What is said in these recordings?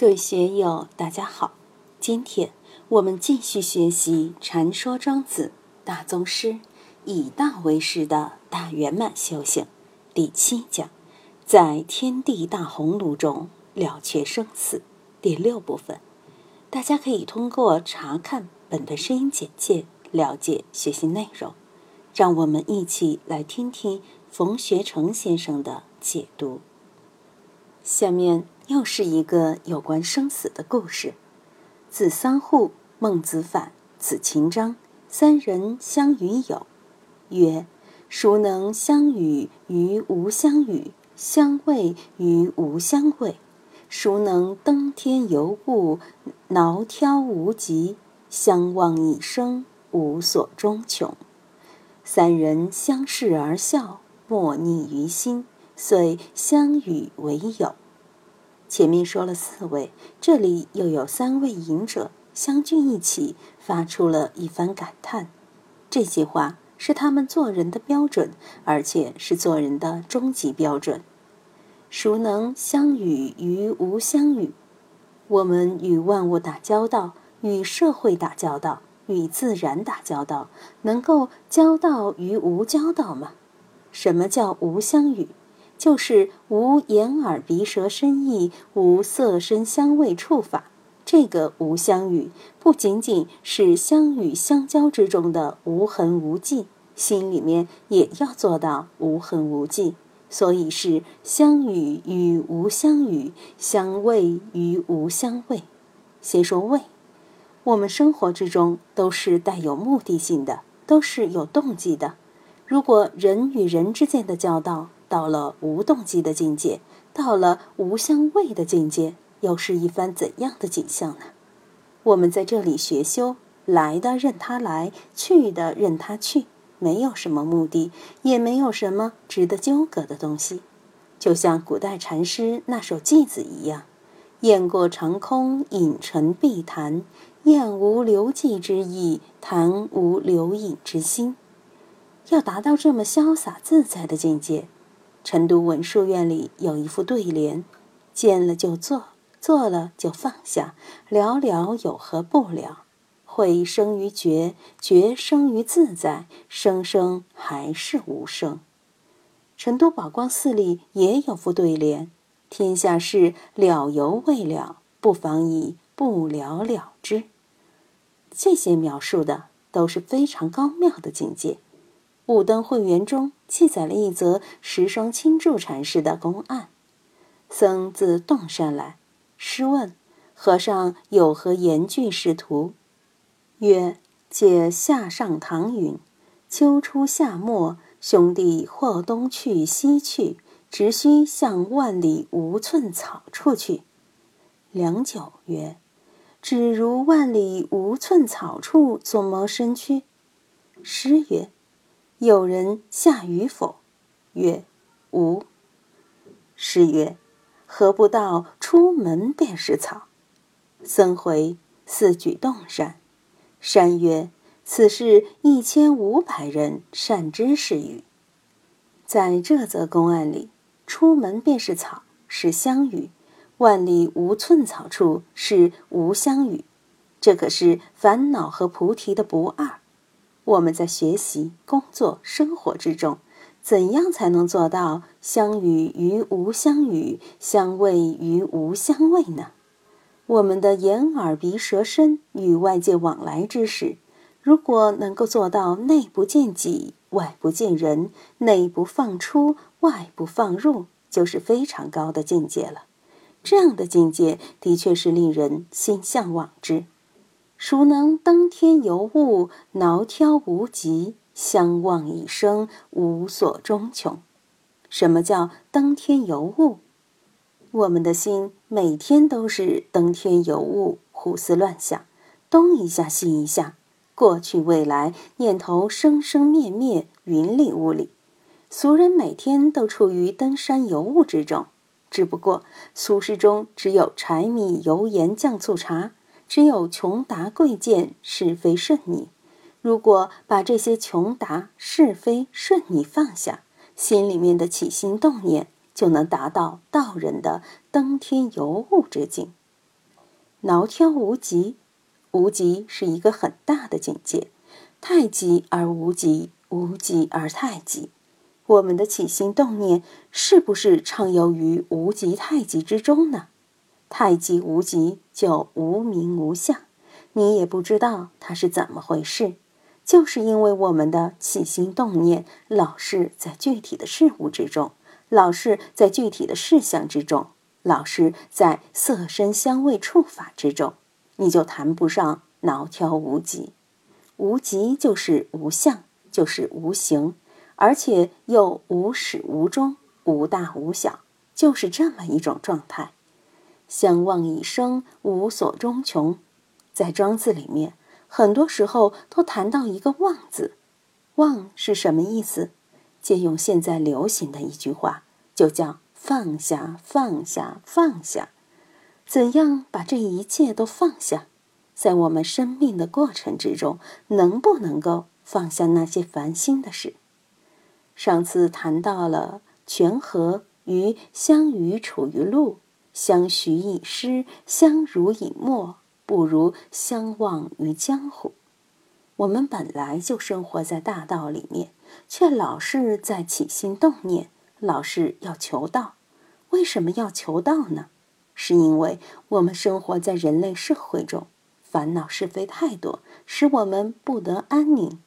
各位学友，大家好！今天我们继续学习《禅说庄子大宗师以道为师的大圆满修行》第七讲，在天地大鸿胪中了却生死第六部分。大家可以通过查看本段声音简介了解学习内容。让我们一起来听听冯学成先生的解读。下面。又是一个有关生死的故事。子桑户、孟子反、子秦章三人相与友，曰：“孰能相与于无相与，相畏于无相畏？孰能登天游物，挠挑无极，相望一生，无所终穷？”三人相视而笑，莫逆于心，遂相与为友。前面说了四位，这里又有三位隐者相聚一起，发出了一番感叹。这些话是他们做人的标准，而且是做人的终极标准。孰能相与于无相与？我们与万物打交道，与社会打交道，与自然打交道，能够交道于无交道吗？什么叫无相与？就是无眼耳鼻舌身意，无色声香味触法。这个无相与，不仅仅是相与相交之中的无痕无迹，心里面也要做到无痕无迹。所以是相与与无相与，相味与无相味。先说味，我们生活之中都是带有目的性的，都是有动机的。如果人与人之间的交道，到了无动机的境界，到了无相味的境界，又是一番怎样的景象呢？我们在这里学修，来的任他来，去的任他去，没有什么目的，也没有什么值得纠葛的东西。就像古代禅师那首偈子一样：“雁过长空，影成碧潭。雁无留迹之意，潭无留影之心。”要达到这么潇洒自在的境界。成都文殊院里有一副对联：“见了就做，做了就放下，了了有何不了？会生于觉，觉生于自在，生生还是无生。”成都宝光寺里也有副对联：“天下事了犹未了，不妨以不了了之。”这些描述的都是非常高妙的境界。五灯会元中记载了一则十双清住禅师的公案。僧自洞山来，师问和尚有何言句仕途？曰：借夏上唐云：秋初夏末，兄弟或东去西去，只需向万里无寸草处去。良久曰：只如万里无寸草处，作谋身躯？师曰。有人下雨否？曰：无。师曰：何不到出门便是草？僧回四举洞山。山曰：此事一千五百人善知是语。在这则公案里，出门便是草是相语，万里无寸草处是无相语。这可是烦恼和菩提的不二。我们在学习、工作、生活之中，怎样才能做到相与于无相与，相畏于无相畏呢？我们的眼、耳、鼻、舌、身与外界往来之时，如果能够做到内不见己，外不见人，内不放出，外不放入，就是非常高的境界了。这样的境界，的确是令人心向往之。孰能登天游物，挠挑无极，相望一生，无所终穷？什么叫登天游物？我们的心每天都是登天游物，胡思乱想，东一下西一下，过去未来念头生生灭灭，云里雾里。俗人每天都处于登山游物之中，只不过俗世中只有柴米油盐酱醋茶。只有穷达贵贱是非顺逆，如果把这些穷达是非顺逆放下，心里面的起心动念就能达到道人的登天游物之境。挠挑无极，无极是一个很大的境界，太极而无极，无极而太极。我们的起心动念是不是畅游于无极太极之中呢？太极无极就无名无相，你也不知道它是怎么回事，就是因为我们的起心动念老是在具体的事物之中，老是在具体的事项之中。老是在色身香味触法之中，你就谈不上挠挑无极。无极就是无相，就是无形，而且又无始无终，无大无小，就是这么一种状态。相望一生，无所终穷。在庄子里面，很多时候都谈到一个“望”字。望是什么意思？借用现在流行的一句话，就叫。放下，放下，放下，怎样把这一切都放下？在我们生命的过程之中，能不能够放下那些烦心的事？上次谈到了泉河与相与处于路，相许以诗，相濡以沫，不如相忘于江湖。我们本来就生活在大道里面，却老是在起心动念。老是要求道，为什么要求道呢？是因为我们生活在人类社会中，烦恼是非太多，使我们不得安宁。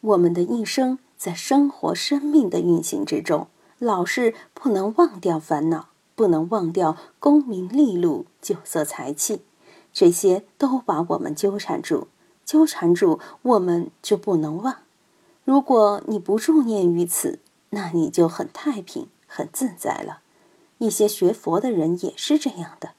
我们的一生在生活生命的运行之中，老是不能忘掉烦恼，不能忘掉功名利禄、酒色财气，这些都把我们纠缠住，纠缠住我们就不能忘。如果你不住念于此，那你就很太平、很自在了。一些学佛的人也是这样的，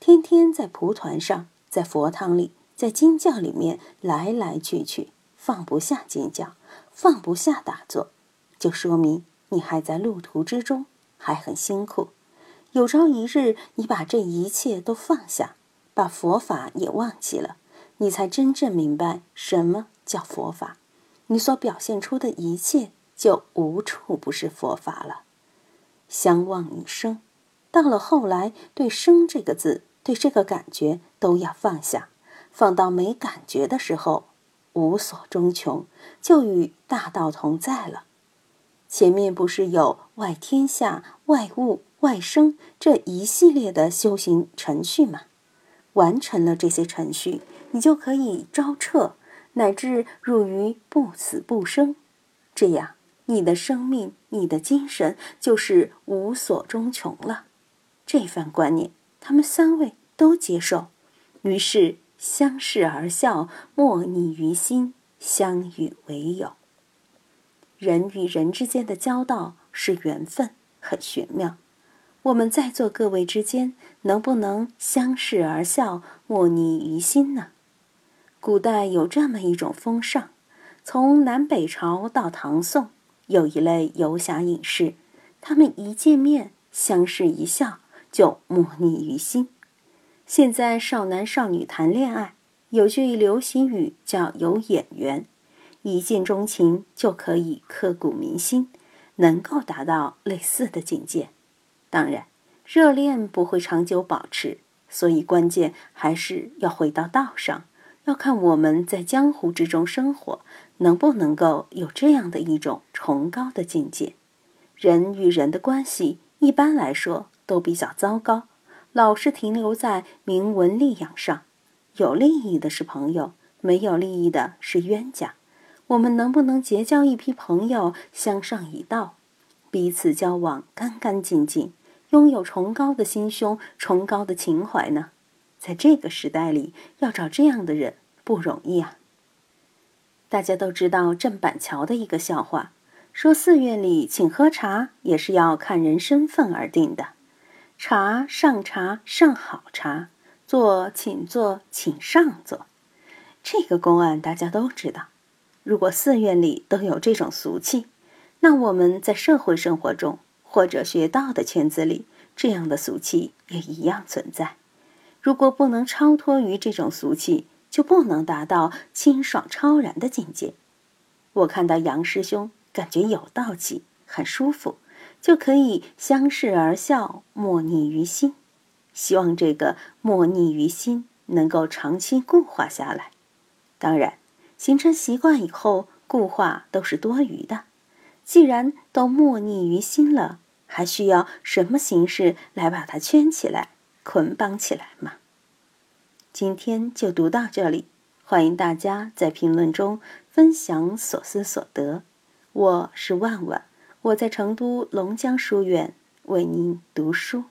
天天在蒲团上，在佛堂里，在经教里面来来去去，放不下经教，放不下打坐，就说明你还在路途之中，还很辛苦。有朝一日，你把这一切都放下，把佛法也忘记了，你才真正明白什么叫佛法。你所表现出的一切。就无处不是佛法了。相忘于生，到了后来，对“生”这个字，对这个感觉都要放下，放到没感觉的时候，无所终穷，就与大道同在了。前面不是有外天下、外物、外生这一系列的修行程序吗？完成了这些程序，你就可以招彻，乃至入于不死不生，这样。你的生命，你的精神，就是无所终穷了。这番观念，他们三位都接受，于是相视而笑，莫逆于心，相与为友。人与人之间的交道是缘分，很玄妙。我们在座各位之间，能不能相视而笑，莫逆于心呢？古代有这么一种风尚，从南北朝到唐宋。有一类游侠隐士，他们一见面相视一笑就莫逆于心。现在少男少女谈恋爱，有句流行语叫“有眼缘”，一见钟情就可以刻骨铭心，能够达到类似的境界。当然，热恋不会长久保持，所以关键还是要回到道上。要看我们在江湖之中生活，能不能够有这样的一种崇高的境界。人与人的关系，一般来说都比较糟糕，老是停留在名闻利养上。有利益的是朋友，没有利益的是冤家。我们能不能结交一批朋友，相上一道，彼此交往干干净净，拥有崇高的心胸、崇高的情怀呢？在这个时代里，要找这样的人不容易啊。大家都知道郑板桥的一个笑话，说寺院里请喝茶也是要看人身份而定的，茶上茶上好茶，坐请坐请上座。这个公案大家都知道。如果寺院里都有这种俗气，那我们在社会生活中或者学道的圈子里，这样的俗气也一样存在。如果不能超脱于这种俗气，就不能达到清爽超然的境界。我看到杨师兄，感觉有道气，很舒服，就可以相视而笑，莫逆于心。希望这个默逆于心能够长期固化下来。当然，形成习惯以后，固化都是多余的。既然都默逆于心了，还需要什么形式来把它圈起来、捆绑起来吗？今天就读到这里，欢迎大家在评论中分享所思所得。我是万万，我在成都龙江书院为您读书。